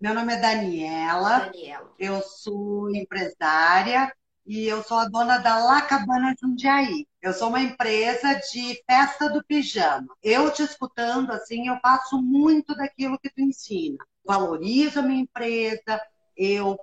Meu nome é Daniela. Daniela. Eu sou empresária e eu sou a dona da La Cabana Jundiaí. Eu sou uma empresa de festa do pijama. Eu te escutando assim, eu faço muito daquilo que tu ensina. Valorizo a minha empresa, eu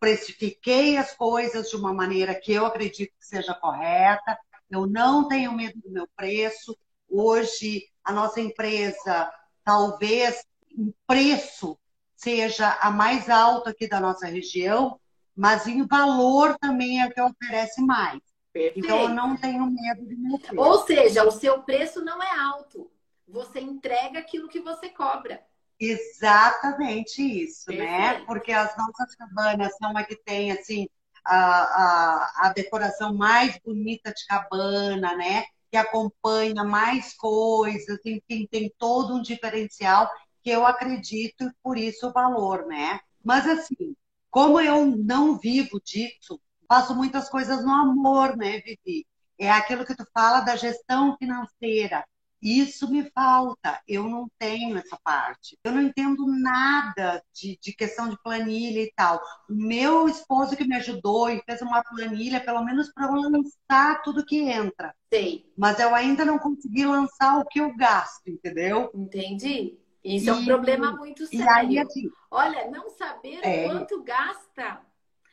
precifiquei as coisas de uma maneira que eu acredito que seja correta. Eu não tenho medo do meu preço. Hoje a nossa empresa talvez em preço seja a mais alta aqui da nossa região, mas em valor também é a que oferece mais. Perfeito. Então eu não tenho medo de meu preço. Ou seja, o seu preço não é alto. Você entrega aquilo que você cobra. Exatamente isso, né? Perfeito. Porque as nossas cabanas são a que tem assim a, a, a decoração mais bonita de cabana, né? Que acompanha mais coisas, enfim, tem todo um diferencial que eu acredito e por isso o valor, né? Mas assim, como eu não vivo disso, faço muitas coisas no amor, né, Vivi? É aquilo que tu fala da gestão financeira. Isso me falta, eu não tenho essa parte. Eu não entendo nada de, de, questão de planilha e tal. O meu esposo que me ajudou e fez uma planilha, pelo menos para eu lançar tudo que entra. Sei. Mas eu ainda não consegui lançar o que eu gasto, entendeu? Entendi. Isso e, é um problema muito sério. Aí, assim, Olha, não saber é... quanto gasta.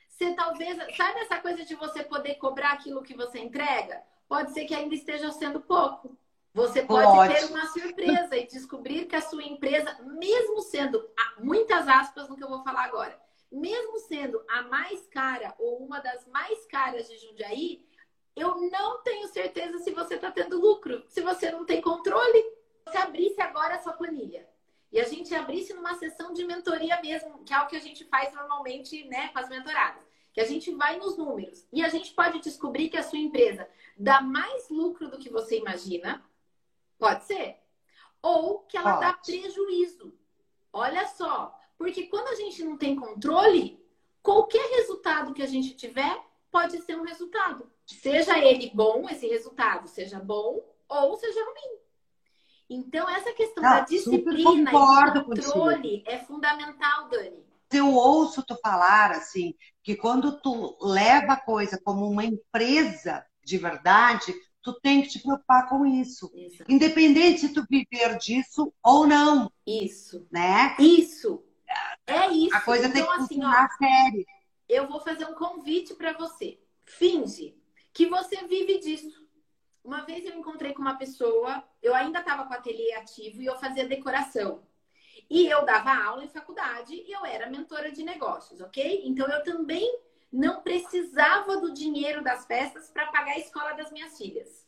Você talvez. Sabe essa coisa de você poder cobrar aquilo que você entrega? Pode ser que ainda esteja sendo pouco. Você pode, ter uma surpresa e descobrir que a sua empresa, mesmo sendo, muitas aspas no que eu vou falar agora, mesmo sendo a mais cara ou uma das mais caras de Jundiaí, eu não tenho certeza se você está tendo lucro, se você não tem controle. Se abrisse agora a sua planilha e a gente abrisse numa sessão de mentoria mesmo, que é o que a gente faz normalmente né, com as mentoradas, que a gente vai nos números e a gente pode descobrir que a sua empresa dá mais lucro do que você imagina Pode ser. Ou que ela Pode. dá prejuízo. Olha só. Porque quando a gente não tem controle, qualquer resultado que a gente tiver pode ser um resultado. Seja ele bom, esse resultado seja bom ou seja ruim. Então, essa questão da disciplina e do controle é fundamental, Dani. Eu ouço tu falar assim, que quando tu leva a coisa como uma empresa de verdade, tu tem que te preocupar com isso. isso. Independente se tu viver disso ou não. Isso. Né? Isso. É isso. A coisa então, tem que assim, funcionar ó, sério. Eu vou fazer um convite para você. Finge que você vive disso. Uma vez eu encontrei com uma pessoa, eu ainda estava com o ateliê ativo e eu fazia decoração. E eu dava aula em faculdade e eu era mentora de negócios, ok? Então eu também não precisava do dinheiro das festas para pagar a escola das minhas filhas.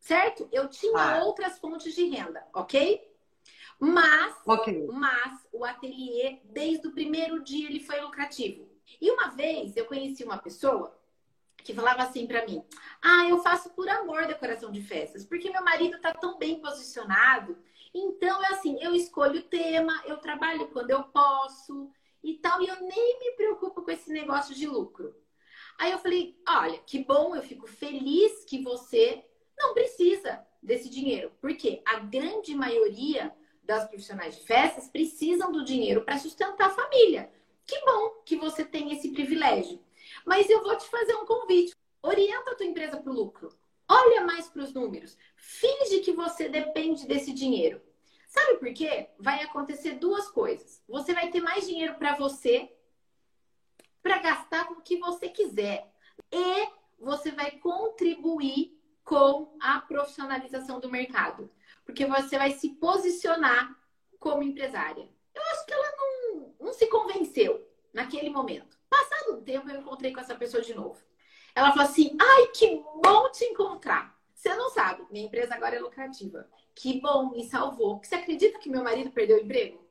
Certo? Eu tinha ah. outras fontes de renda, ok? Mas, okay. mas o ateliê, desde o primeiro dia, ele foi lucrativo. E uma vez eu conheci uma pessoa que falava assim para mim: Ah, eu faço por amor decoração de festas, porque meu marido tá tão bem posicionado. Então é assim, eu escolho o tema, eu trabalho quando eu posso, e tal, e eu nem me preocupo com esse negócio de lucro. Aí eu falei: olha, que bom, eu fico feliz que você não precisa desse dinheiro, porque a grande maioria das profissionais de festas precisam do dinheiro para sustentar a família. Que bom que você tem esse privilégio. Mas eu vou te fazer um convite. Orienta a tua empresa para o lucro. Olha mais para os números. Finge que você depende desse dinheiro. Sabe por quê? Vai acontecer duas coisas. Você vai ter mais dinheiro para você, para gastar com o que você quiser. E você vai contribuir com a profissionalização do mercado. Porque você vai se posicionar como empresária. Eu acho que ela não, não se convenceu naquele momento. Um tempo, eu encontrei com essa pessoa de novo. Ela falou assim: ai, que bom te encontrar. Você não sabe, minha empresa agora é lucrativa. Que bom, me salvou. Você acredita que meu marido perdeu o emprego?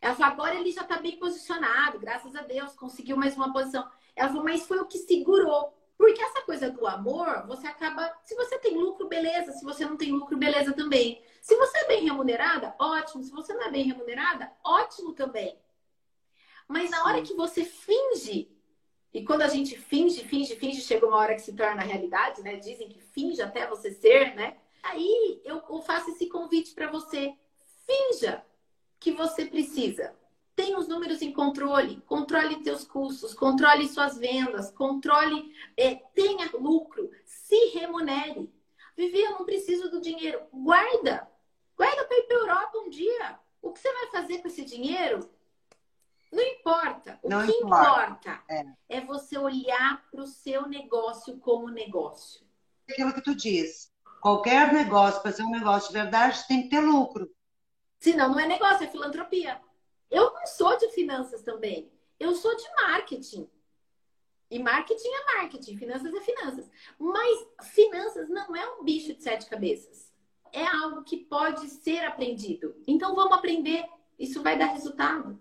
Ela falou, agora ele já está bem posicionado, graças a Deus, conseguiu mais uma posição. Ela falou, mas foi o que segurou. Porque essa coisa do amor, você acaba. Se você tem lucro, beleza. Se você não tem lucro, beleza também. Se você é bem remunerada, ótimo. Se você não é bem remunerada, ótimo também. Mas na hora que você finge e quando a gente finge, finge, finge, chega uma hora que se torna realidade, né? Dizem que finge até você ser, né? Aí eu faço esse convite para você. Finja que você precisa? Tenha os números em controle, controle seus custos, controle suas vendas, controle, é, tenha lucro, se remunere. Vivi, eu não preciso do dinheiro. Guarda. Guarda para ir para Europa um dia. O que você vai fazer com esse dinheiro? Não importa. O não que importa, importa é. é você olhar para o seu negócio como negócio. Aquilo que tu diz. Qualquer negócio, para ser um negócio de verdade, tem que ter lucro. Senão não é negócio, é filantropia. Eu não sou de finanças também. Eu sou de marketing. E marketing é marketing, finanças é finanças. Mas finanças não é um bicho de sete cabeças. É algo que pode ser aprendido. Então vamos aprender. Isso vai dar resultado.